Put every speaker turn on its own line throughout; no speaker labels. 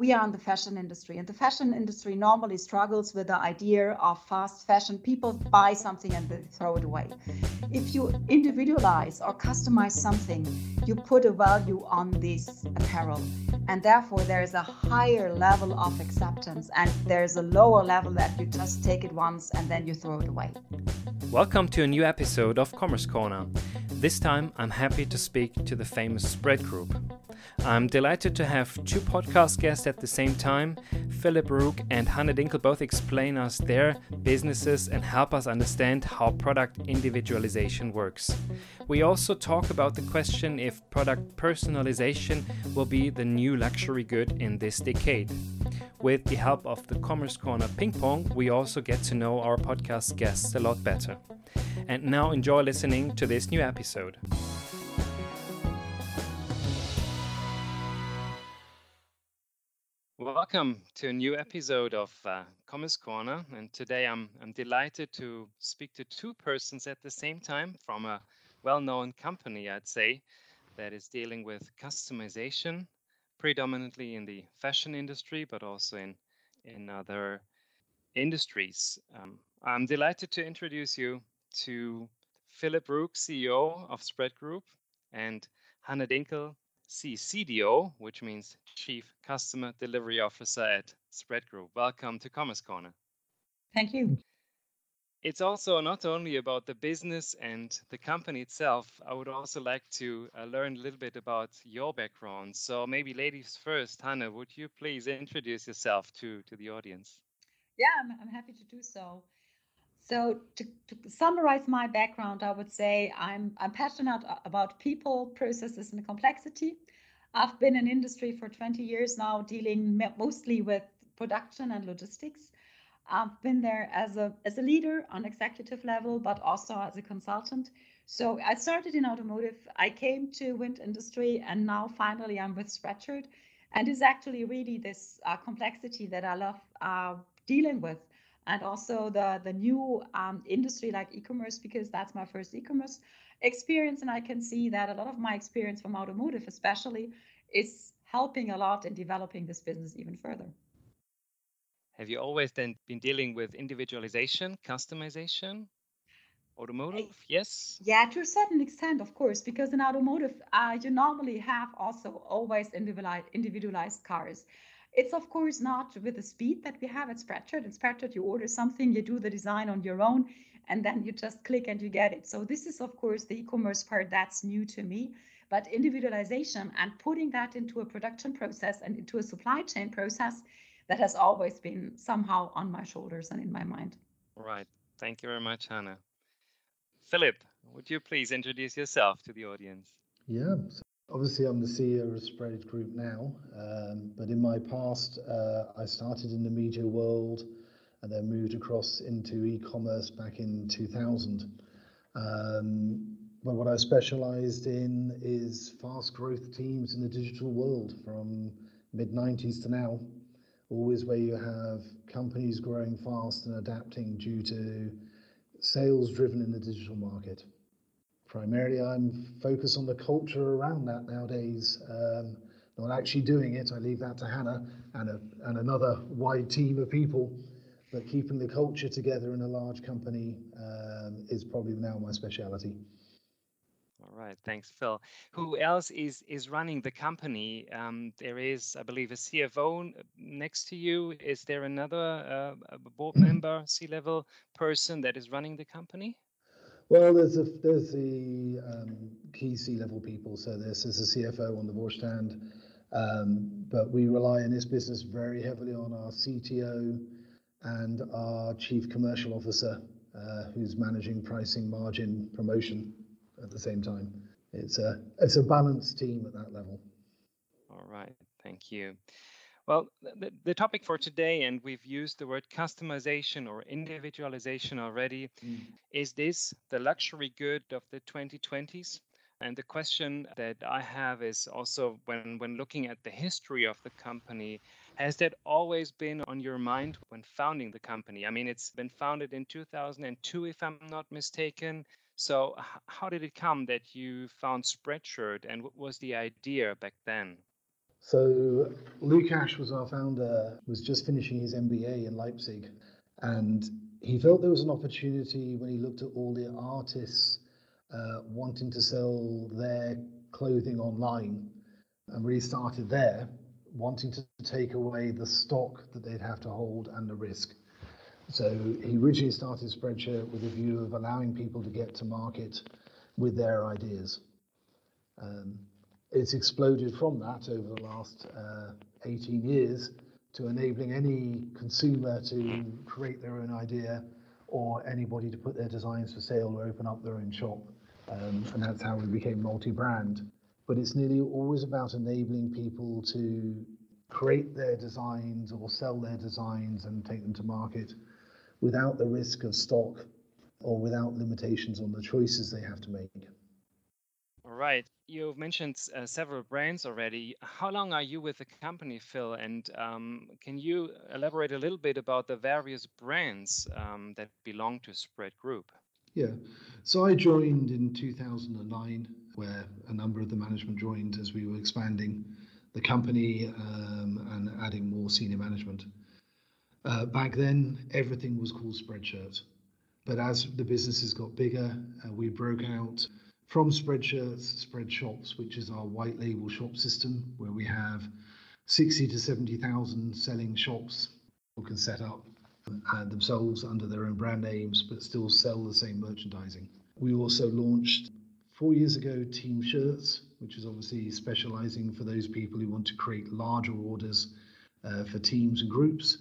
we are in the fashion industry and the fashion industry normally struggles with the idea of fast fashion. People buy something and they throw it away. If you individualize or customize something you put a value on this apparel and therefore there is a higher level of acceptance and there's a lower level that you just take it once and then you throw it away.
Welcome to a new episode of commerce corner. This time i'm happy to speak to the famous spread group I'm delighted to have two podcast guests at the same time. Philip Rooke and Hanne Dinkel both explain us their businesses and help us understand how product individualization works. We also talk about the question if product personalization will be the new luxury good in this decade. With the help of the Commerce Corner Ping Pong, we also get to know our podcast guests a lot better. And now enjoy listening to this new episode. Welcome to a new episode of uh, Commerce Corner. And today I'm, I'm delighted to speak to two persons at the same time from a well known company, I'd say, that is dealing with customization, predominantly in the fashion industry, but also in, in other industries. Um, I'm delighted to introduce you to Philip Rooke, CEO of Spread Group, and Hanne Dinkel, CCDO, which means Chief Customer Delivery Officer at Spread Group. Welcome to Commerce Corner.
Thank you.
It's also not only about the business and the company itself. I would also like to uh, learn a little bit about your background. So maybe ladies first, Hanne, would you please introduce yourself to, to the audience?
Yeah, I'm, I'm happy to do so. So to, to, summarize my background, I would say I'm, I'm passionate about people, processes, and complexity. I've been in industry for 20 years now, dealing mostly with production and logistics. I've been there as a as a leader on executive level, but also as a consultant. So I started in automotive. I came to wind industry, and now finally I'm with Spreadshirt. And it's actually really this uh, complexity that I love uh, dealing with and also the the new um, industry like e-commerce because that's my first e-commerce experience and i can see that a lot of my experience from automotive especially is helping a lot in developing this business even further.
Have you always then been dealing with individualization customization automotive? Yes?
Yeah to a certain extent of course because in automotive uh, you normally have also always individualized individualized cars it's of course not with the speed that we have at Spreadshirt. At Spreadshirt, you order something, you do the design on your own, and then you just click and you get it. So this is of course the e-commerce part that's new to me. But individualization and putting that into a production process and into a supply chain process, that has always been somehow on my shoulders and in my mind.
Right. Thank you very much, Hanne. Philip, would you please introduce yourself to the audience?
Yeah. Obviously, I'm the CEO of Spread Group now, um, but in my past, uh, I started in the media world and then moved across into e-commerce back in 2000. Um, but what I specialized in is fast growth teams in the digital world from mid 90s to now, always where you have companies growing fast and adapting due to sales driven in the digital market primarily I'm focused on the culture around that nowadays. Um, not actually doing it, I leave that to Hannah and, a, and another wide team of people. But keeping the culture together in a large company um, is probably now my speciality.
All right, thanks, Phil. Who else is is running the company? Um, there is, I believe, a CFO next to you. Is there another uh, board member, C-level person that is running the company?
Well, there's a, there's the um, key C-level people. So this is a CFO on the Vorstand, um, but we rely in this business very heavily on our CTO and our Chief Commercial Officer, uh, who's managing pricing, margin, promotion at the same time. It's a it's a balanced team at that level.
All right, thank you. Well, the, the, topic for today, and we've used the word customization or individualization already, mm. is this the luxury good of the 2020s? And the question that I have is also when, when looking at the history of the company, has that always been on your mind when founding the company? I mean, it's been founded in 2002, if I'm not mistaken. So, how did it come that you found Spreadshirt and what was the idea back then?
So Lukasz was our founder, was just finishing his MBA in Leipzig, and he felt there was an opportunity when he looked at all the artists uh, wanting to sell their clothing online, and really started there, wanting to take away the stock that they'd have to hold and the risk. So he originally started Spreadshirt with a view of allowing people to get to market with their ideas. Um, it's exploded from that over the last uh, 18 years to enabling any consumer to create their own idea or anybody to put their designs for sale or open up their own shop. Um, and that's how we became multi-brand. But it's nearly always about enabling people to create their designs or sell their designs and take them to market without the risk of stock or without limitations on the choices they have to make.
Right. You've mentioned uh, several brands already. How long are you with the company, Phil? And um, can you elaborate a little bit about the various brands um, that belong to Spread Group?
Yeah. So I joined in 2009, where a number of the management joined as we were expanding the company um, and adding more senior management. Uh, back then, everything was called Spreadshirt. But as the businesses got bigger, uh, we broke out from Spreadshirts, Spreadshops, which is our white label shop system, where we have 60 to 70,000 selling shops who can set up themselves under their own brand names, but still sell the same merchandising. We also launched four years ago Team Shirts, which is obviously specializing for those people who want to create larger orders uh, for teams and groups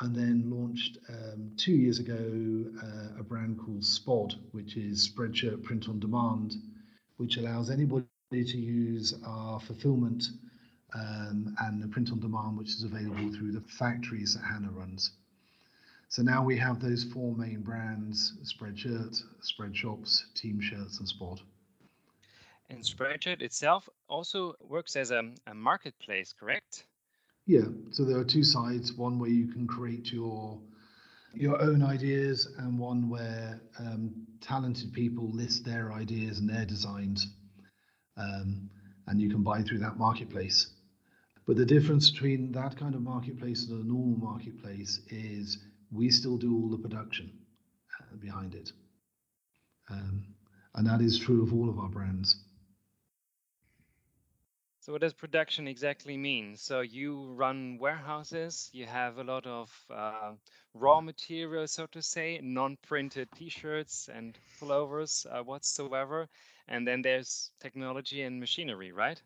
and then launched um, two years ago uh, a brand called Spod, which is Spreadshirt Print on Demand, which allows anybody to use our fulfillment um, and the print on demand, which is available through the factories that Hannah runs. So now we have those four main brands Spreadshirt, Spread Shops, Team Shirts, and Spod.
And Spreadshirt itself also works as a, a marketplace, correct?
Yeah, so there are two sides. One where you can create your your own ideas, and one where um, talented people list their ideas and their designs, um, and you can buy through that marketplace. But the difference between that kind of marketplace and a normal marketplace is we still do all the production uh, behind it, um, and that is true of all of our brands.
So what does production exactly mean? So you run warehouses, you have a lot of uh, raw material, so to say, non-printed T-shirts and pullovers uh, whatsoever, and then there's technology and machinery, right?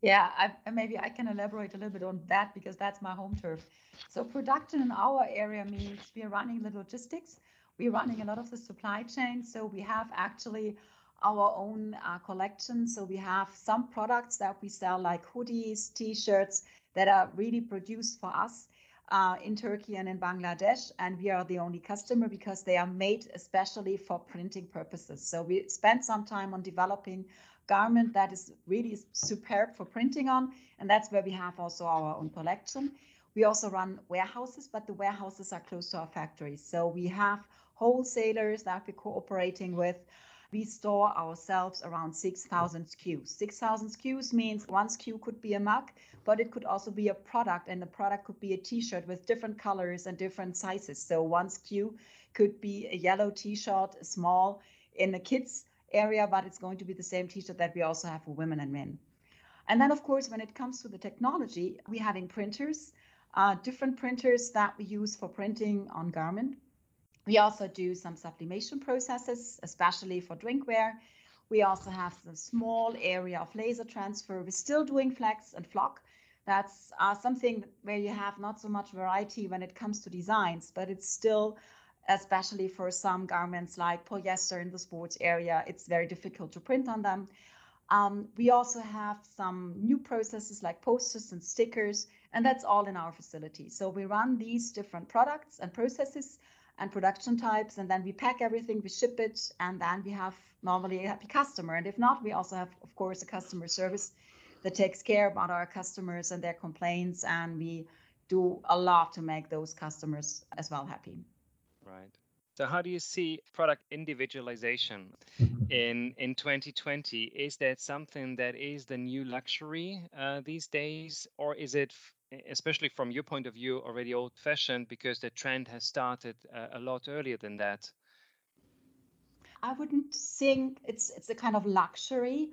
Yeah, I, maybe I can elaborate a little bit on that because that's my home turf. So production in our area means we are running the logistics, we're running a lot of the supply chain. So we have actually our own uh, collection. So we have some products that we sell, like hoodies, t-shirts, that are really produced for us uh, in Turkey and in Bangladesh, and we are the only customer because they are made especially for printing purposes. So we spent some time on developing garment that is really superb for printing on, and that's where we have also our own collection. We also run warehouses, but the warehouses are close to our factories. So we have wholesalers that we're cooperating with we store ourselves around 6,000 SKUs. 6,000 SKUs means one SKU could be a mug, but it could also be a product, and the product could be a T-shirt with different colors and different sizes. So one SKU could be a yellow T-shirt, small in the kids area, but it's going to be the same T-shirt that we also have for women and men. And then, of course, when it comes to the technology, we're having printers, uh, different printers that we use for printing on garment. We also do some sublimation processes, especially for drinkware. We also have the small area of laser transfer. We're still doing flex and flock. That's uh, something where you have not so much variety when it comes to designs, but it's still, especially for some garments like polyester in the sports area, it's very difficult to print on them. Um, we also have some new processes like posters and stickers, and that's all in our facility. So we run these different products and processes and production types and then we pack everything we ship it and then we have normally a happy customer. And if not we also have of course a customer service that takes care about our customers and their complaints and we do a lot to make those customers as well happy.
Right. So how do you see product individualization in in 2020? Is that something that is the new luxury uh, these days, or is it, especially from your point of view, already old-fashioned because the trend has started uh, a lot earlier than that?
I wouldn't think it's it's a kind of luxury.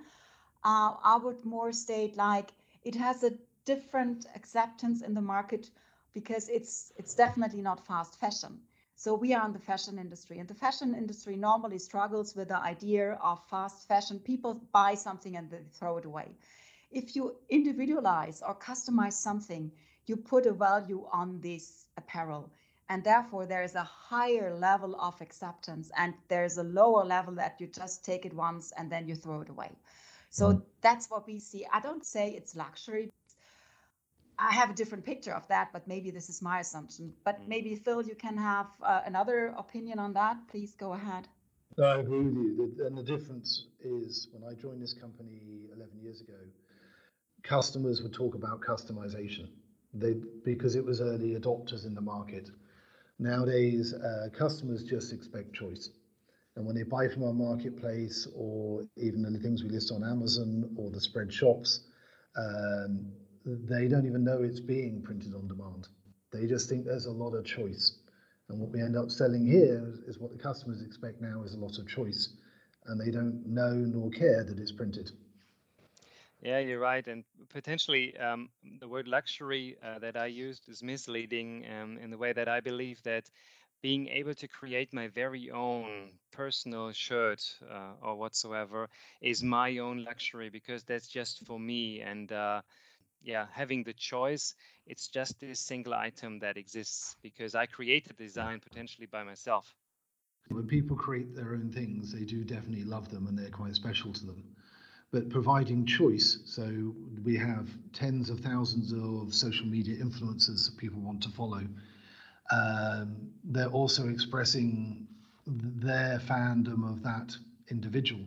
Uh, I would more state like it has a different acceptance in the market because it's it's definitely not fast fashion so we are in the fashion industry, and the fashion industry normally struggles with the idea of fast fashion. People buy something and they throw it away. If you individualize or customize something, you put a value on this apparel. And therefore, there is a higher level of acceptance, and there's a lower level that you just take it once and then you throw it away. So mm. that's what we see. I don't say it's luxury I have a different picture of that, but maybe this is my assumption. But mm. maybe Phil, you can have uh, another opinion on that. Please go ahead.
No, I agree with you. And the difference is when I joined this company 11 years ago, customers would talk about customization they, because it was early adopters in the market. Nowadays, uh, customers just expect choice. And when they buy from our marketplace or even the things we list on Amazon or the spread shops, um, they don't even know it's being printed on demand. They just think there's a lot of choice. And what we end up selling here is, what the customers expect now is a lot of choice. And they don't know nor care that it's printed.
Yeah, you're right. And potentially um, the word luxury uh, that I used is misleading um, in the way that I believe that being able to create my very own personal shirt uh, or whatsoever is my own luxury because that's just for me. And uh, yeah, having the choice, it's just this single item that exists because I created the design potentially by myself.
When people create their own things, they do definitely love them and they're quite special to them. But providing choice, so we have tens of thousands of social media influencers that people want to follow. Um, they're also expressing their fandom of that individual.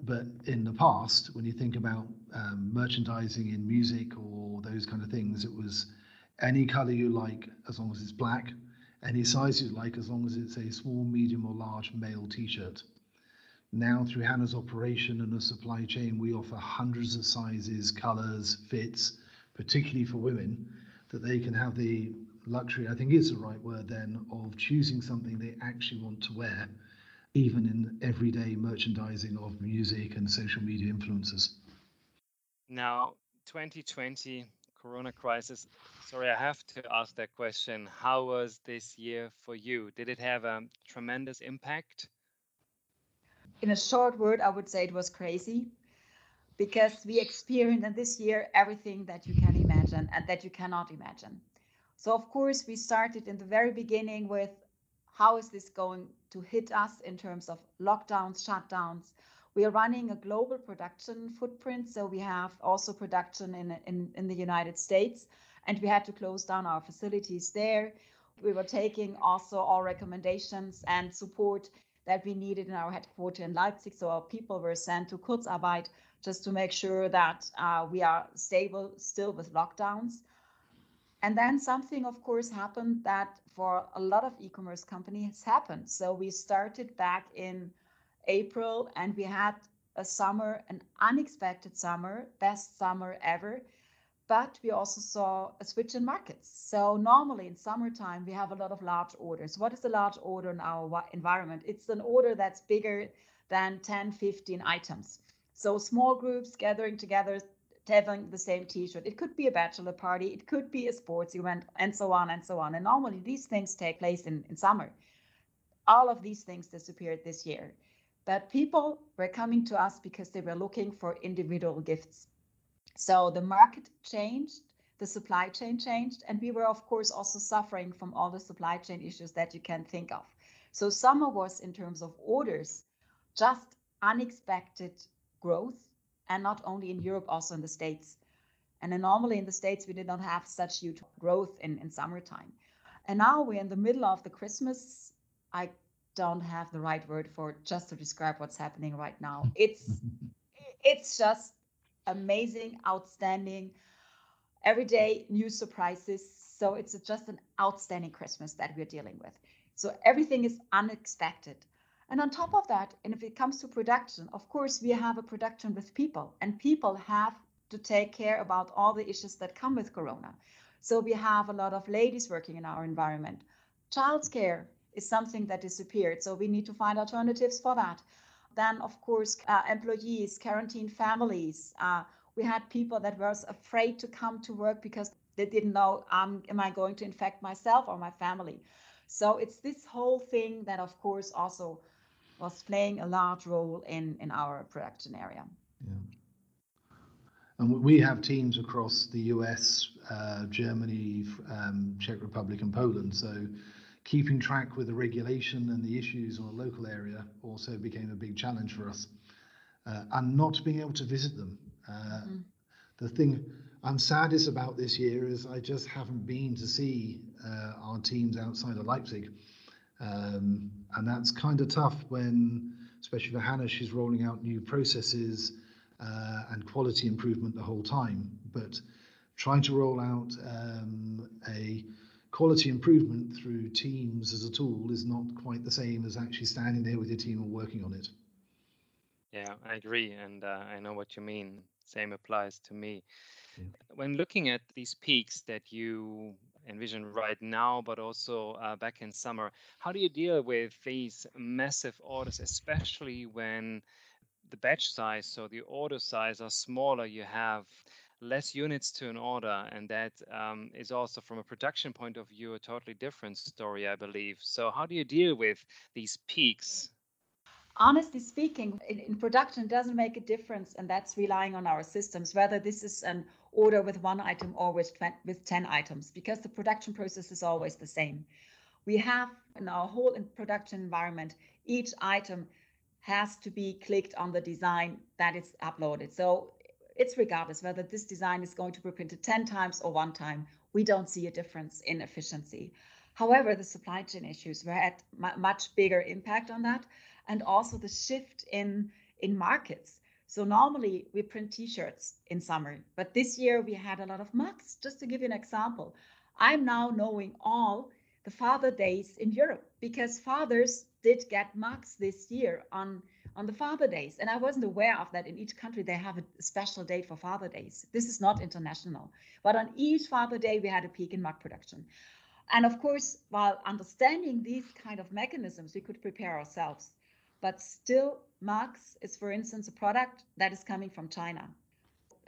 But in the past, when you think about um, merchandising in music or those kind of things, it was any color you like as long as it's black, any size you like as long as it's a small, medium, or large male t shirt. Now, through Hannah's operation and the supply chain, we offer hundreds of sizes, colors, fits, particularly for women, that they can have the luxury, I think is the right word then, of choosing something they actually want to wear even in everyday merchandising of music and social media influencers.
Now, 2020 corona crisis. Sorry, I have to ask that question. How was this year for you? Did it have a tremendous impact?
In a short word, I would say it was crazy because we experienced in this year everything that you can imagine and that you cannot imagine. So, of course, we started in the very beginning with how is this going to hit us in terms of lockdowns, shutdowns? We are running a global production footprint, so we have also production in, in, in the United States, and we had to close down our facilities there. We were taking also all recommendations and support that we needed in our headquarters in Leipzig. So our people were sent to Kurzarbeit just to make sure that uh, we are stable still with lockdowns. And then something, of course, happened that for a lot of e-commerce companies happened. So we started back in April and we had a summer, an unexpected summer, best summer ever. But we also saw a switch in markets. So normally in summertime, we have a lot of large orders. What is a large order in our environment? It's an order that's bigger than 10, 15 items. So small groups gathering together having the same t-shirt it could be a bachelor party it could be a sports event and so on and so on and normally these things take place in, in summer all of these things disappeared this year but people were coming to us because they were looking for individual gifts so the market changed the supply chain changed and we were of course also suffering from all the supply chain issues that you can think of so summer was in terms of orders just unexpected growth and not only in Europe, also in the States. And then normally in the States, we did not have such huge growth in, in summertime. And now we're in the middle of the Christmas. I don't have the right word for it just to describe what's happening right now. It's it's just amazing, outstanding, every day new surprises. So it's just an outstanding Christmas that we're dealing with. So everything is unexpected. And on top of that, and if it comes to production, of course, we have a production with people, and people have to take care about all the issues that come with Corona. So we have a lot of ladies working in our environment. Childcare is something that disappeared, so we need to find alternatives for that. Then, of course, uh, employees, quarantine families. Uh, we had people that were afraid to come to work because they didn't know, um, am I going to infect myself or my family? So it's this whole thing that, of course, also was playing a large role in, in our production area. Yeah.
And we have teams across the US, uh, Germany, um, Czech Republic, and Poland. So keeping track with the regulation and the issues on a local area also became a big challenge for us. Uh, and not being able to visit them. Uh, mm-hmm. The thing I'm saddest about this year is I just haven't been to see uh, our teams outside of Leipzig. Um, and that's kind of tough when, especially for Hannah, she's rolling out new processes uh, and quality improvement the whole time. But trying to roll out um, a quality improvement through teams as a tool is not quite the same as actually standing there with your team and working on it.
Yeah, I agree, and uh, I know what you mean. Same applies to me. Yeah. When looking at these peaks that you envision right now, but also uh, back in summer, how do you deal with these massive orders, especially when the batch size, so the order size, are smaller? You have less units to an order, and that um, is also from a production point of view a totally different story, I believe. So, how do you deal with these peaks?
Honestly speaking, in, in production, it doesn't make a difference, and that's relying on our systems, whether this is an order with one item or with, with 10 items, because the production process is always the same. We have in our whole production environment, each item has to be clicked on the design that is uploaded. So it's regardless whether this design is going to be printed 10 times or one time, we don't see a difference in efficiency. However, the supply chain issues were at much bigger impact on that, and also the shift in in markets. So normally we print T-shirts in summer, but this year we had a lot of mugs. Just to give you an example, I'm now knowing all the Father Days in Europe because fathers did get mugs this year on on the Father Days. And I wasn't aware of that in each country they have a special date for Father Days. This is not international. But on each Father Day, we had a peak in mug production. And of course, while understanding these kind of mechanisms, we could prepare ourselves. But still, mugs is, for instance, a product that is coming from China.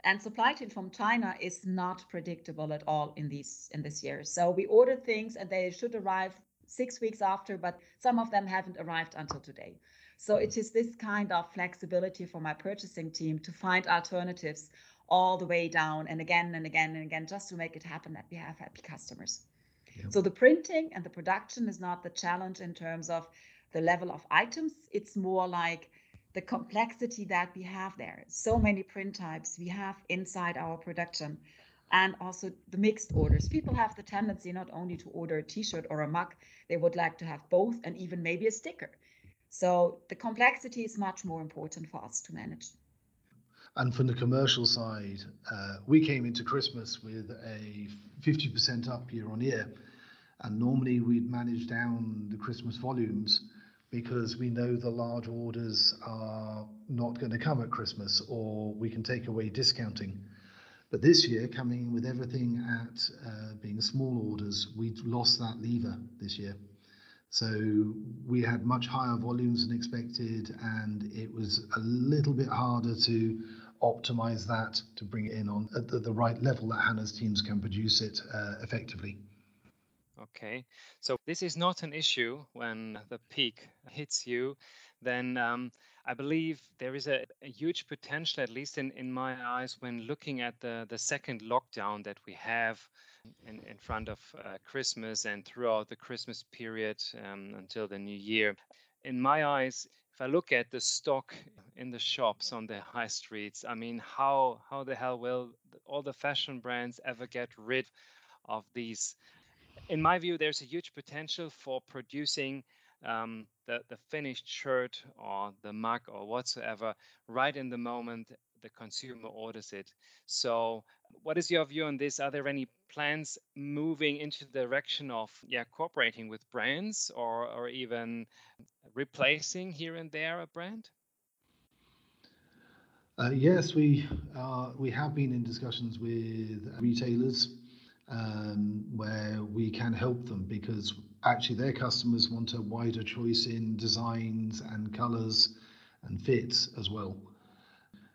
And supply chain from China is not predictable at all in these in this year. So we ordered things and they should arrive six weeks after, but some of them haven't arrived until today. So it is this kind of flexibility for my purchasing team to find alternatives all the way down and again and again and again just to make it happen that we have happy customers. So the printing and the production is not the challenge in terms of the level of items. It's more like the complexity that we have there. So many print types we have inside our production and also the mixed orders. People have the tendency not only to order a t-shirt or a mug, they would like to have both and even maybe a sticker. So the complexity is much more important for us to manage.
And from the commercial side, uh, we came into Christmas with a 50% up year on year. And normally we'd manage down the Christmas volumes because we know the large orders are not going to come at Christmas or we can take away discounting. But this year, coming with everything at uh, being small orders, we lost that lever this year. So we had much higher volumes than expected, and it was a little bit harder to optimize that to bring it in on at the, right level that Hannah's teams can produce it uh, effectively.
Okay, so this is not an issue when the peak hits you. Then um, I believe there is a, a, huge potential, at least in, in my eyes, when looking at the, the second lockdown that we have in, in front of uh, Christmas and throughout the Christmas period um, until the new year. In my eyes, if I look at the stock in the shops on the high streets, I mean, how how the hell will all the fashion brands ever get rid of these? In my view, there's a huge potential for producing um, the, the finished shirt or the mug or whatsoever right in the moment the consumer orders it. So, what is your view on this? Are there any plans moving into the direction of yeah cooperating with brands or or even replacing here and there a brand?
Uh, yes, we uh, we have been in discussions with retailers um, where we can help them because actually their customers want a wider choice in designs and colours and fits as well.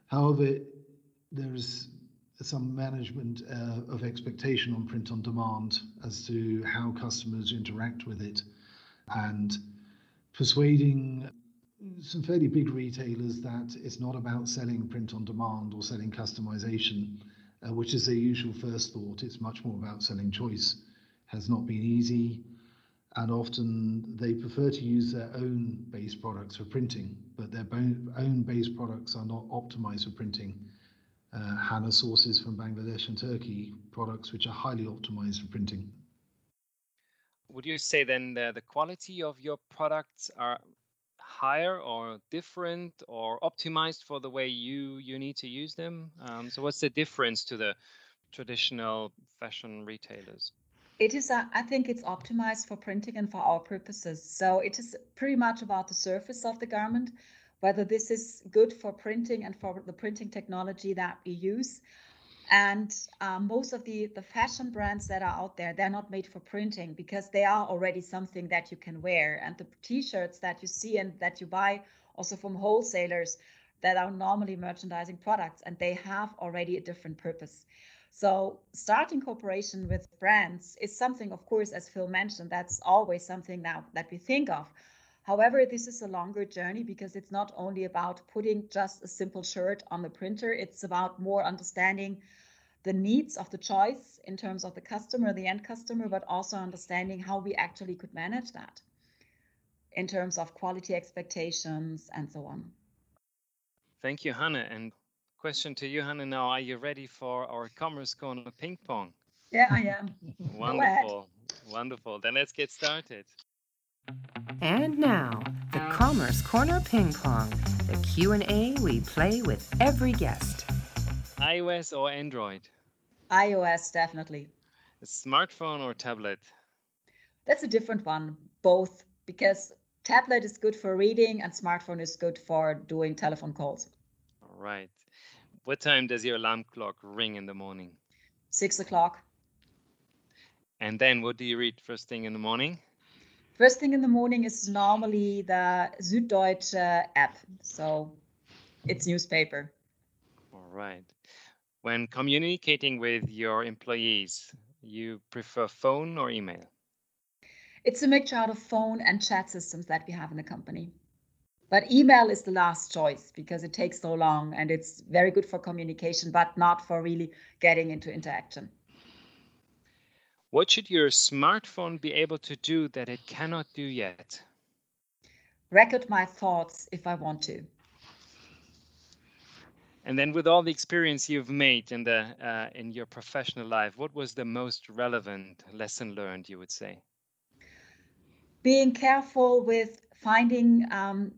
However, there is some management uh, of expectation on print on demand as to how customers interact with it and persuading some fairly big retailers that it's not about selling print on demand or selling customization, uh, which is their usual first thought. It's much more about selling choice. Has not been easy, and often they prefer to use their own base products for printing, but their own base products are not optimized for printing. Uh, Hana sources from Bangladesh and Turkey products which are highly optimized for printing.
Would you say then the, the quality of your products are higher or different or optimized for the way you you need to use them? Um, so what's the difference to the traditional fashion retailers?
It is, uh, I think it's optimized for printing and for our purposes. So it is pretty much about the surface of the garment, whether this is good for printing and for the printing technology that we use. And um, most of the, the fashion brands that are out there, they're not made for printing because they are already something that you can wear. And the t-shirts that you see and that you buy also from wholesalers that are normally merchandising products and they have already a different purpose. So starting cooperation with brands is something, of course, as Phil mentioned, that's always something that, that we think of. However, this is a longer journey because it's not only about putting just a simple shirt on the printer, it's about more understanding the needs of the choice in terms of the customer, the end customer, but also understanding how we actually could manage that in terms of quality expectations and so on.
Thank you, Hannah. And question to you, Hannah now. Are you ready for our Commerce Corner ping pong?
Yeah, I am.
Wonderful. Wonderful. Then let's get started.
And now, the Commerce Corner Ping Pong, the Q&A we play with every guest.
iOS or Android?
iOS, definitely.
A smartphone or tablet?
That's a different one, both, because tablet is good for reading and smartphone is good for doing telephone calls.
All right. What time does your alarm clock ring in the morning?
Six o'clock.
And then what do you read first thing in the morning?
First thing in the morning is normally the Süddeutsche app. So it's newspaper.
All right. When communicating with your employees, you prefer phone or email?
It's a mixture out of phone and chat systems that we have in the company. But email is the last choice because it takes so long and it's very good for communication, but not for really getting into interaction.
What should your smartphone be able to do that it cannot do yet?
Record my thoughts if I want to.
And then, with all the experience you've made in the uh, in your professional life, what was the most relevant lesson learned? You would say.
Being careful with finding um,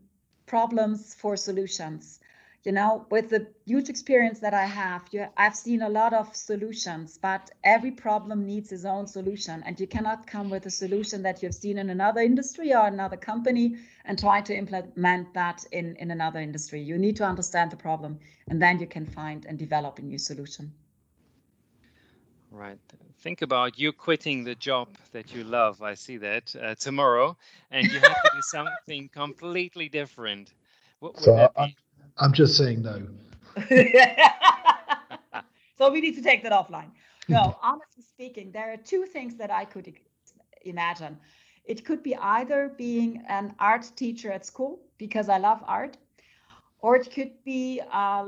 problems for solutions. You know with the huge experience that i have you, i've seen a lot of solutions but every problem needs its own solution and you cannot come with a solution that you've seen in another industry or another company and try to implement that in in another industry. You need to understand the problem and then you can find and develop a new solution
right think about you quitting the job that you love i see that uh, tomorrow and you have to do something completely different what would so that be?
I'm just saying no.
so we need to take that offline. No, honestly speaking, there are two things that I could imagine. It could be either being an art teacher at school because I love art, or it could be uh,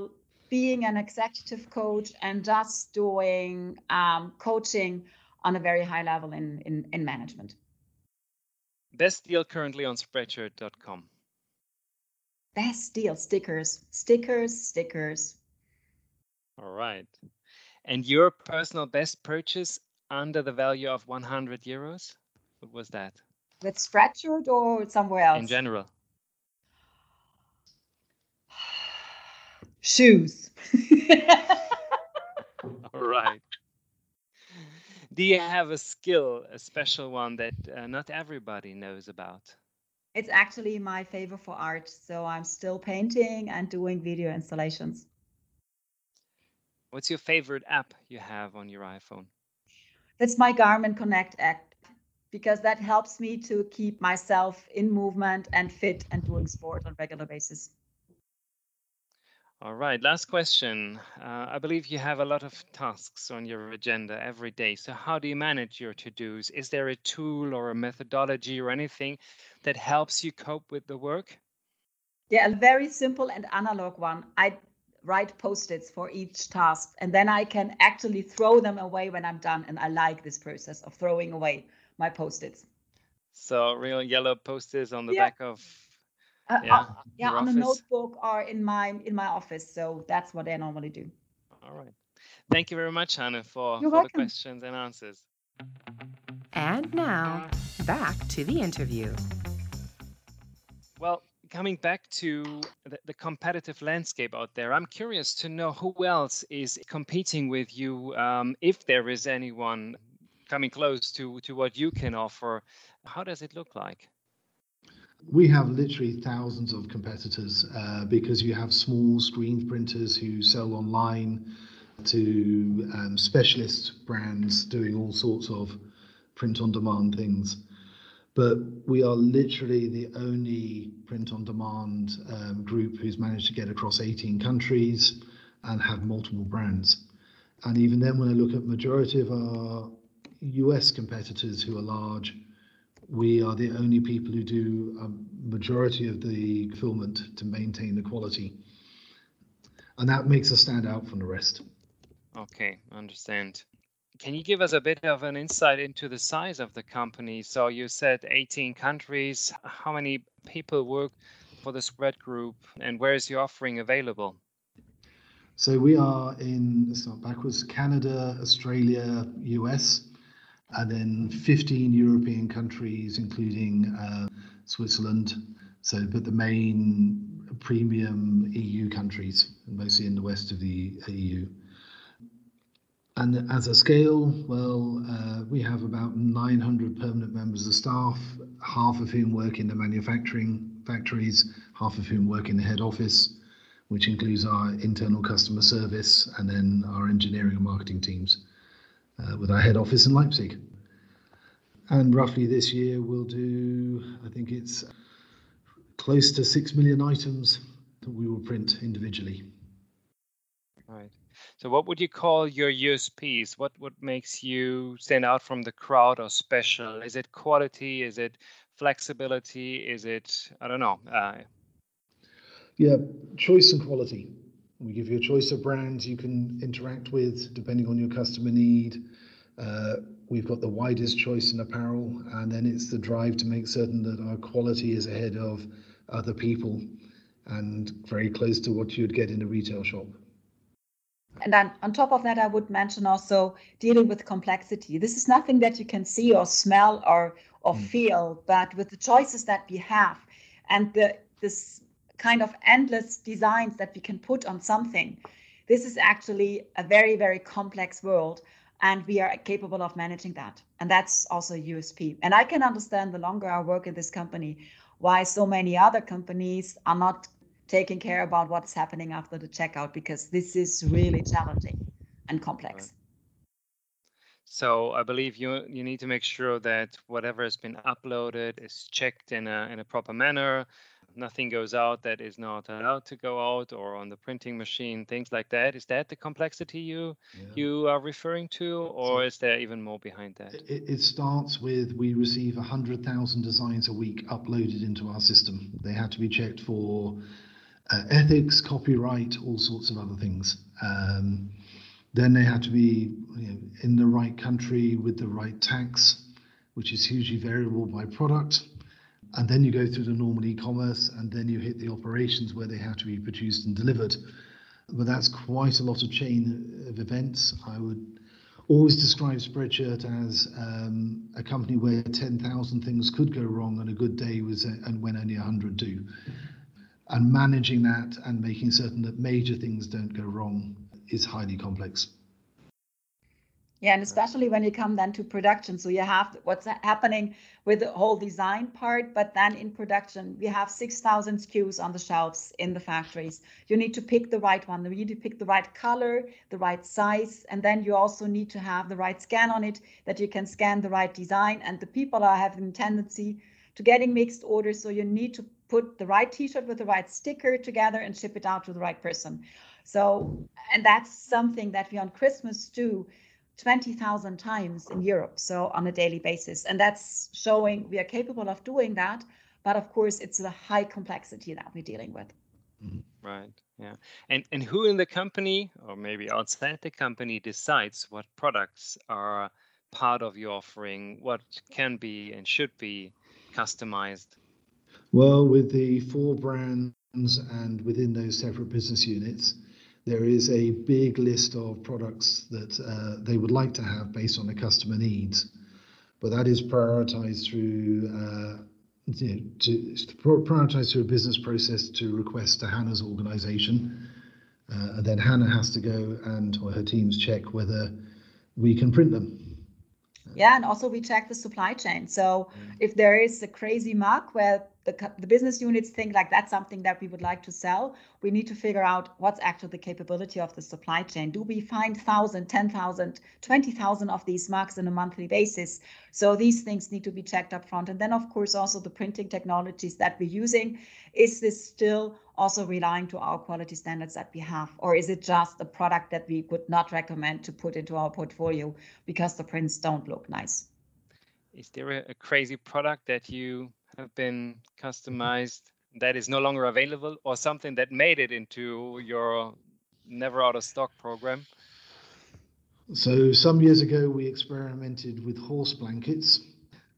being an executive coach and just doing um, coaching on a very high level in, in, in management.
Best deal currently on spreadshirt.com
best deal stickers, stickers, stickers.
All right. And your personal best purchase under the value of 100 euros? What was that?
With Spreadshirt or somewhere else?
In general.
Shoes.
All right. Do you have a skill, a special one that uh, not everybody knows about?
It's actually my favor for art. So I'm still painting and doing video installations.
What's your favorite app you have on your iPhone?
That's my Garmin Connect app because that helps me to keep myself in movement and fit and doing sport on regular basis.
All right, last question. Uh, I believe you have a lot of tasks on your agenda every day. So, how do you manage your to dos? Is there a tool or a methodology or anything that helps you cope with the work?
Yeah, a very simple and analog one. I write post its for each task, and then I can actually throw them away when I'm done. And I like this process of throwing away my post its.
So, real yellow post its on the yeah. back of
uh, yeah, uh, yeah on office? a notebook or in my in my office. So that's what I normally do.
All right. Thank you very much, Hannah, for, for the questions and answers.
And now, back to the interview.
Well, coming back to the, the, competitive landscape out there, I'm curious to know who else is competing with you, um, if there is anyone coming close to, to what you can offer. How does it look like?
We have literally thousands of competitors uh, because you have small screen printers who sell online to um, specialist brands doing all sorts of print on demand things. But we are literally the only print on demand um, group who's managed to get across 18 countries and have multiple brands. And even then, when I look at majority of our US competitors who are large, we are the only people who do a majority of the fulfillment to maintain the quality. And that makes us stand out from the rest.
Okay, understand. Can you give us a bit of an insight into the size of the company? So you said 18 countries. How many people work for the spread group and where is your offering available?
So we are in, let's start backwards, Canada, Australia, US and then 15 European countries, including uh, Switzerland. So, but the main premium EU countries, mostly in the west of the EU. And as a scale, well, uh, we have about 900 permanent members of staff, half of whom work in the manufacturing factories, half of whom work in the head office, which includes our internal customer service and then our engineering and marketing teams uh, with our head office in Leipzig. And roughly this year we'll do, I think it's close to 6 million items that we will print individually.
Right. So what would you call your USPs? What what makes you stand out from the crowd or special? Is it quality? Is it flexibility? Is it I don't know. Uh,
yeah, choice and quality. We give you a choice of brands you can interact with depending on your customer need. Uh, we've got the widest choice in apparel, and then it's the drive to make certain that our quality is ahead of other people and very close to what you'd get in a retail shop.
And then on top of that, I would mention also dealing with complexity. This is nothing that you can see or smell or or mm. feel, but with the choices that we have and the this kind of endless designs that we can put on something, this is actually a very, very complex world and we are capable of managing that. And that's also usp and i can understand the longer i work in this company why so many other companies are not taking care about what's happening after the checkout because this is really challenging and complex.
So I believe you you need to make sure that whatever has been uploaded is checked in a in a proper manner nothing goes out that is not allowed to go out or on the printing machine things like that is that the complexity you yeah. you are referring to or is there even more behind that?
It, it starts with we receive 100000 designs a week uploaded into our system. They have to be checked for uh, ethics copyright all sorts of other things. Um, then they have to be you know, in the right country with the right tax which is hugely variable by product and then you go through the normal e-commerce and then you hit the operations where they have to be produced and delivered. But that's quite a lot of chain of events. I would always describe spreadshirt as um, a company where 10,000 things could go wrong on a good day was and when only 100 do. And managing that and making certain that major things don't go wrong is highly complex.
Yeah, and especially when you come then to production. So you have what's happening with the whole design part, but then in production, we have 6,000 SKUs on the shelves in the factories. You need to pick the right one. You need to pick the right color, the right size, and then you also need to have the right scan on it that you can scan the right design. And the people are having tendency to getting mixed orders. So you need to put the right t-shirt with the right sticker together and ship it out to the right person. So, and that's something that we on Christmas do 20,000 times in Europe, so on a daily basis. And that's showing we are capable of doing that. But of course, it's the high complexity that we're dealing with.
Mm-hmm. Right. Yeah. And and who in the company or maybe outside the company decides what products are part of your offering, what can be and should be customized?
Well, with the four brands and within those separate business units, there is a big list of products that uh, they would like to have based on the customer needs, but that is prioritized through uh, you know, to, to prioritize through a business process to request to Hannah's organization. Uh, and then Hannah has to go and or her teams check whether we can print them.
Yeah, and also we check the supply chain. So mm. if there is a crazy mark where the, the business units think like that's something that we would like to sell, we need to figure out what's actually the capability of the supply chain. Do we find 1,000, 10,000, 20,000 of these marks on a monthly basis? So these things need to be checked up front. And then, of course, also the printing technologies that we're using. Is this still also relying to our quality standards that we have? Or is it just a product that we would not recommend to put into our portfolio because the prints don't look nice?
Is there a, a crazy product that you have been customized that is no longer available or something that made it into your never out of stock program?
So some years ago we experimented with horse blankets,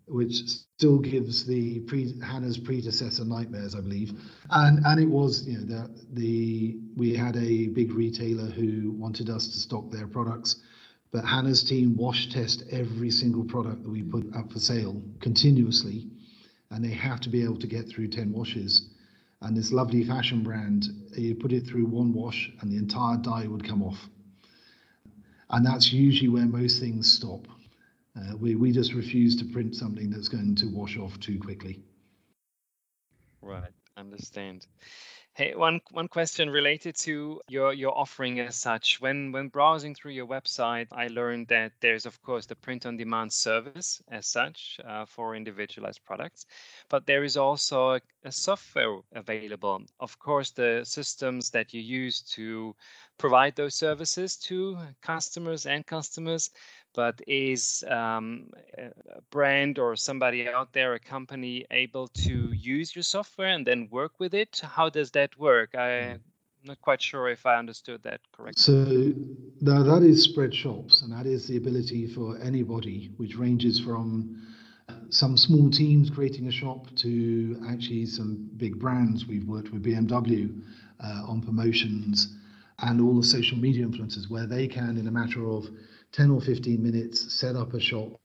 which still gives the pre, Hannah's predecessor nightmares, I believe. And and it was you know the the we had a big retailer who wanted us to stock their products, but Hannah's team wash test every single product that we put up for sale continuously and they have to be able to get through 10 washes. And this lovely fashion brand, you put it through one wash and the entire dye would come off. And that's usually where most things stop. Uh, we, we just refuse to print something that's going to wash off too quickly.
Right, understand. Hey, one one question related to your your offering as such. When when browsing through your website, I learned that there's of course the print on demand service as such uh, for individualized products, but there is also a, a software available. Of course, the systems that you use to provide those services to customers and customers but is um, a brand or somebody out there, a company, able to use your software and then work with it? How does that work? I'm not quite sure if I understood that correctly.
So now that is Spreadshops, and that is the ability for anybody, which ranges from uh, some small teams creating a shop to actually some big brands. We've worked with BMW uh, on promotions and all the social media influencers where they can, in a matter of 10 or 15 minutes, set up a shop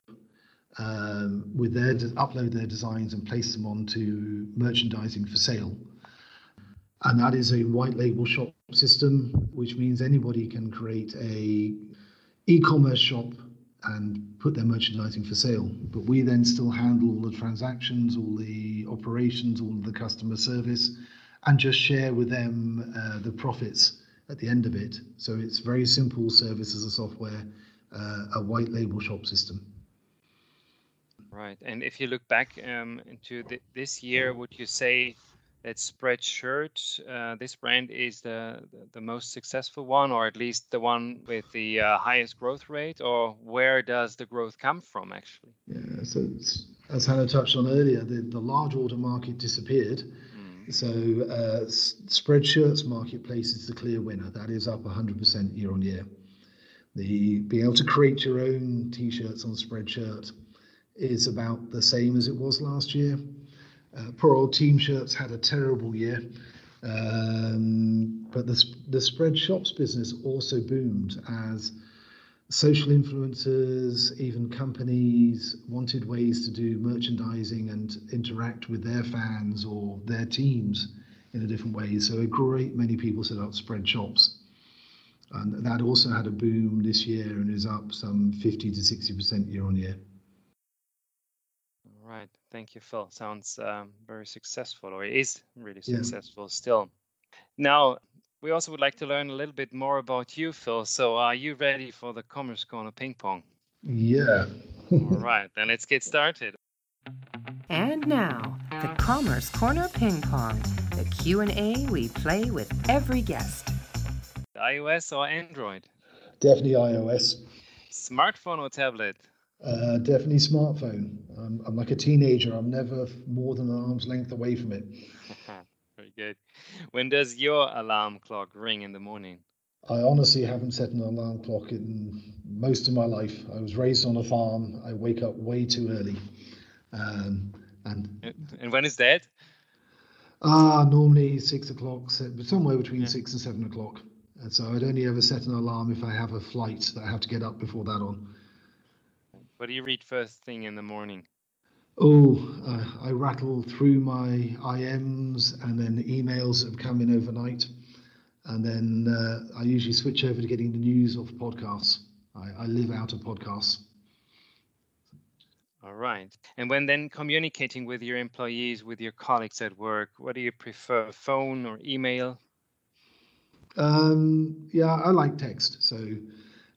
um, with their upload their designs and place them onto merchandising for sale. And that is a white label shop system, which means anybody can create a e-commerce shop and put their merchandising for sale. But we then still handle all the transactions, all the operations, all the customer service, and just share with them uh, the profits at the end of it. So it's very simple service as a software uh, a white label shop system.
Right. And if you look back um, into the, this year, would you say that Spreadshirt, uh, this brand, is the, the, most successful one, or at least the one with the uh, highest growth rate, or where does the growth come from, actually?
Yeah. So as Hannah touched on earlier, the, the large order market disappeared. Mm. So uh, Spreadshirt's marketplace is the clear winner. That is up 100% year on year. The being able to create your own t-shirts on Spreadshirt is about the same as it was last year. Uh, poor old team shirts had a terrible year, um, but the the Spreadshops business also boomed as social influencers, even companies wanted ways to do merchandising and interact with their fans or their teams in a different way. So a great many people set up Spreadshops. And that also had a boom this year and is up some 50 to 60% year on year.
All right. Thank you, Phil. Sounds um, very successful, or is really successful yeah. still. Now, we also would like to learn a little bit more about you, Phil. So, are you ready for the Commerce Corner ping pong?
Yeah.
All right, then let's get started.
And now, the Commerce Corner ping pong, the Q&A we play with every guest.
iOS or Android?
Definitely iOS.
Smartphone or tablet?
Uh, definitely smartphone. I'm, I'm like a teenager. I'm never more than an arm's length away from it.
Very good. When does your alarm clock ring in the morning?
I honestly haven't set an alarm clock in most of my life. I was raised on a farm. I wake up way too early. Um, and
and when is that?
Ah, uh, normally six o'clock, somewhere between yeah. six and seven o'clock. And so I'd only ever set an alarm if I have a flight that I have to get up before that on.
What do you read first thing in the morning?
Oh, uh, I rattle through my IMs and then emails that have come in overnight. And then uh, I usually switch over to getting the news off podcasts. I, I live out of podcasts.
All right. And when then communicating with your employees, with your colleagues at work, what do you prefer, phone or email?
Um, yeah, I like text. So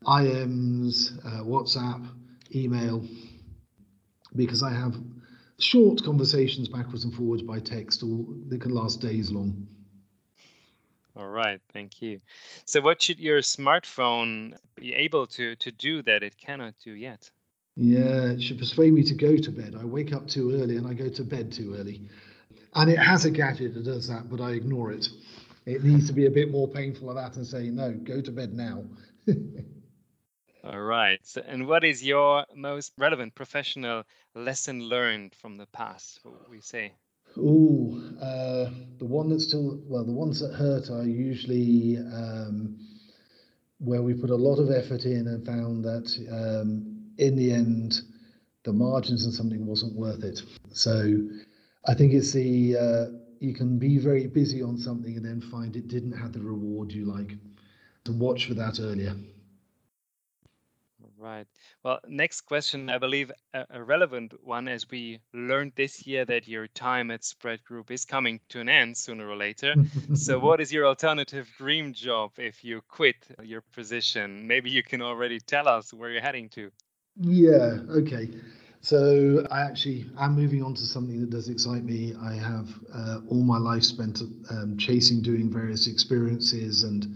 IMs, uh, WhatsApp, email because I have short conversations backwards and forwards by text, or they can last days long.
All right, thank you. So, what should your smartphone be able to to do that it cannot do yet?
Yeah, it should persuade me to go to bed. I wake up too early and I go to bed too early. And it has a gadget that does that, but I ignore it. It needs to be a bit more painful of that and say, no, go to bed now.
All right. So, and what is your most relevant professional lesson learned from the past? What we say?
Oh, uh, the one that still well, the ones that hurt are usually um, where we put a lot of effort in and found that um, in the end the margins and something wasn't worth it. So I think it's the uh, you can be very busy on something and then find it didn't have the reward you like. To watch for that earlier.
Right. Well, next question, I believe a, a, relevant one, as we learned this year that your time at Spread Group is coming to an end sooner or later. so, what is your alternative dream job if you quit your position? Maybe you can already tell us where you're heading to.
Yeah. Okay. So, I actually am moving on to something that does excite me. I have uh, all my life spent um, chasing, doing various experiences, and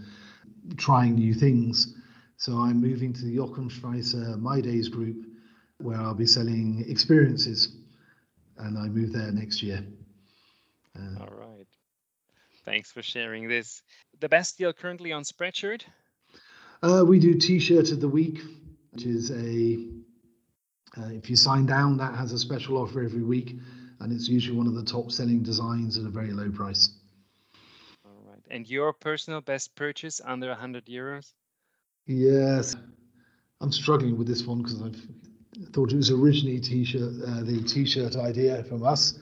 trying new things. So I'm moving to the Jochimstrasse My Days group, where I'll be selling experiences, and I move there next year.
Uh, All right. Thanks for sharing this. The best deal currently on Spreadshirt?
Uh, we do T-shirt of the week, which is a uh, if you sign down, that has a special offer every week, and it's usually one of the top selling designs at a very low price.
All right. And your personal best purchase under 100 euros?
Yes, I'm struggling with this one because I thought it was originally t-shirt, uh, the t-shirt idea from us,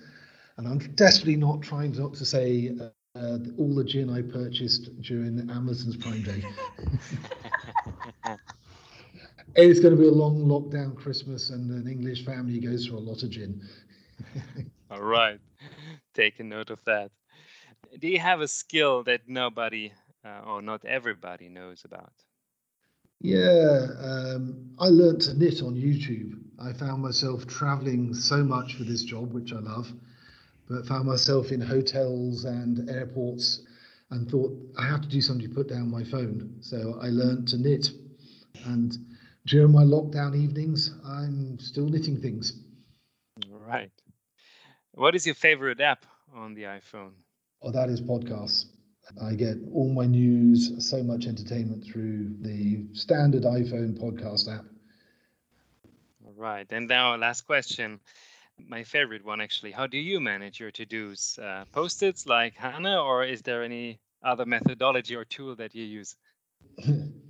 and I'm desperately not trying not to say uh, all the gin I purchased during Amazon's Prime Day. it's going to be a long lockdown Christmas, and an English family goes for a lot of gin.
all right, take a note of that. Do you have a skill that nobody uh, or not everybody knows about?
Yeah, um, I learned to knit on YouTube. I found myself traveling so much for this job, which I love, but found myself in hotels and airports and thought I have to do something to put down my phone. So I learned to knit. And during my lockdown evenings, I'm still knitting things.
Right. What is your favorite app on the iPhone?
Oh, that is podcasts. I get all my news, so much entertainment through the standard iPhone podcast app.
All right. And now, last question. My favorite one, actually. How do you manage your to dos? Uh, Post its like Hannah, or is there any other methodology or tool that you use?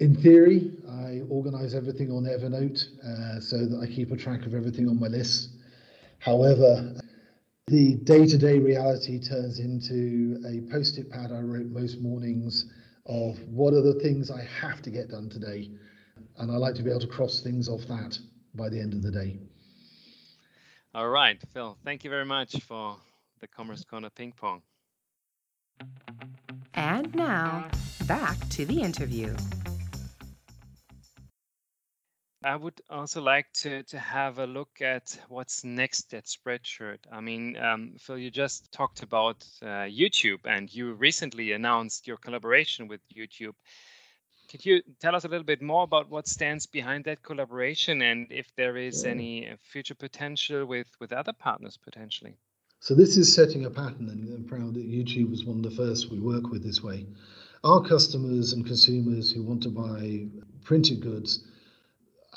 In theory, I organize everything on Evernote uh, so that I keep a track of everything on my list. However, the day to day reality turns into a post it pad I wrote most mornings of what are the things I have to get done today. And I like to be able to cross things off that by the end of the day.
All right, Phil, thank you very much for the Commerce Corner ping pong.
And now, back to the interview.
I would also like to, to have a look at what's next at Spreadshirt. I mean, um, Phil, you just talked about uh, YouTube and you recently announced your collaboration with YouTube. Could you tell us a little bit more about what stands behind that collaboration and if there is any future potential with, with other partners potentially?
So, this is setting a pattern, and I'm proud that YouTube was one of the first we work with this way. Our customers and consumers who want to buy printed goods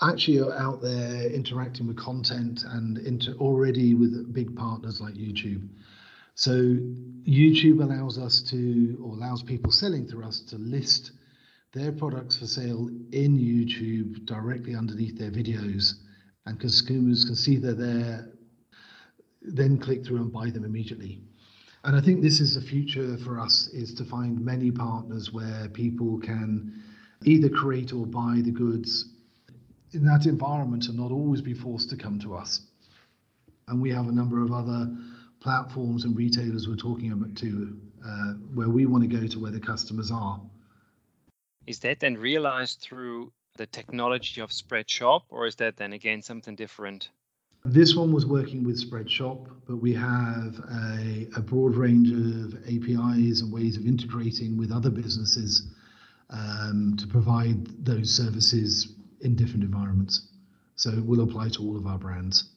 actually are out there interacting with content and inter- already with big partners like YouTube. So YouTube allows us to, or allows people selling through us to list their products for sale in YouTube directly underneath their videos, and consumers can see they're there, then click through and buy them immediately. And I think this is the future for us: is to find many partners where people can either create or buy the goods in that environment and not always be forced to come to us. And we have a number of other platforms and retailers we're talking about too, uh, where we want to go to where the customers are.
Is that then realized through the technology of Spreadshop, or is that then again something different?
This one was working with Spreadshop, but we have a, a broad range of APIs and ways of integrating with other businesses um, to provide those services in different environments. So it will apply to all of our brands.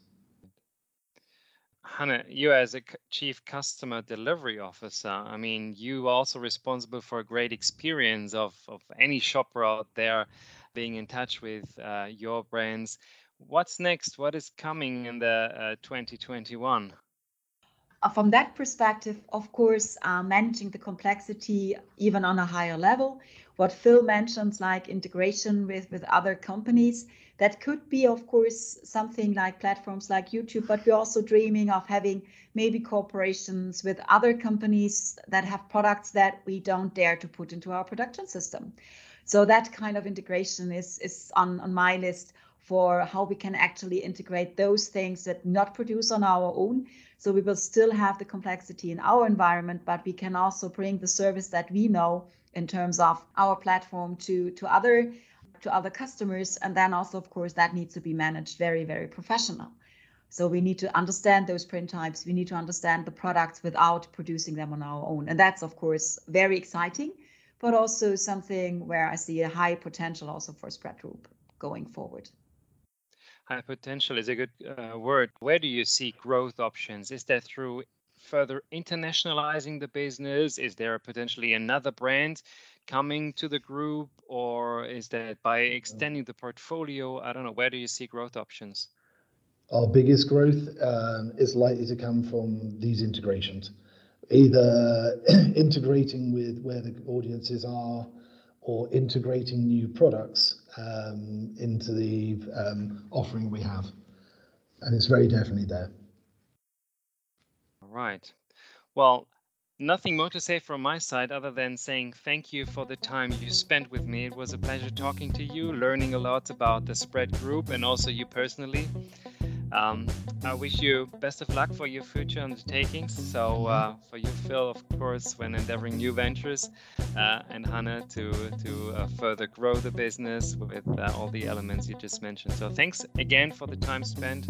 Hannah, you as a chief customer delivery officer, I mean, you are also responsible for a great experience of, of any shopper out there being in touch with uh, your brands. What's next? What is coming in the uh, 2021?
Uh, from that perspective, of course, uh, managing the complexity even on a higher level, what Phil mentions, like integration with, with other companies, that could be, of course, something like platforms like YouTube, but we're also dreaming of having maybe corporations with other companies that have products that we don't dare to put into our production system. So that kind of integration is, is on, on my list for how we can actually integrate those things that not produce on our own. So we will still have the complexity in our environment, but we can also bring the service that we know in terms of our platform to to other to other customers. And then also of course that needs to be managed very very professional. So we need to understand those print types. We need to understand the products without producing them on our own. And that's of course very exciting but also something where i see a high potential also for spread group going forward.
High potential is a good uh, word. Where do you see growth options? Is that through further internationalizing the business? Is there potentially another brand coming to the group, or is that by extending the portfolio? I don't know. Where do you see growth options?
Our biggest growth um, is likely to come from these integrations, either integrating with where the audiences are or integrating new products um, into the um, offering we have. And it's very definitely there
right. Well, nothing more to say from my side other than saying thank you for the time you spent with me. It was a pleasure talking to you, learning a lot about the spread group and also you personally. Um, I wish you best of luck for your future undertakings. So uh, for you, Phil, of course, when endeavoring new ventures, uh, and Hannah to to uh, further grow the business with uh, all the elements you just mentioned. So thanks again for the time spent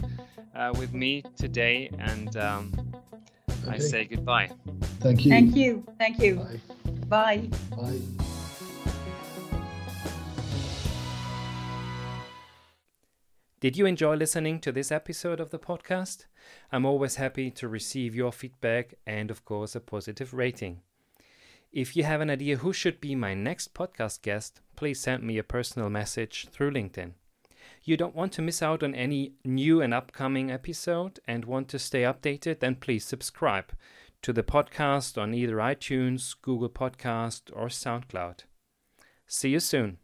uh, with me today, and um, okay. I say goodbye.
Thank you.
Thank you. Thank you.
Bye.
Bye.
Bye.
Did you enjoy listening to this episode of the podcast? I'm always happy to receive your feedback and, of course, a positive rating. If you have an idea who should be my next podcast guest, please send me a personal message through LinkedIn. You don't want to miss out on any new and upcoming episode and want to stay updated, then please subscribe to the podcast on either iTunes, Google Podcast, or SoundCloud. See you soon.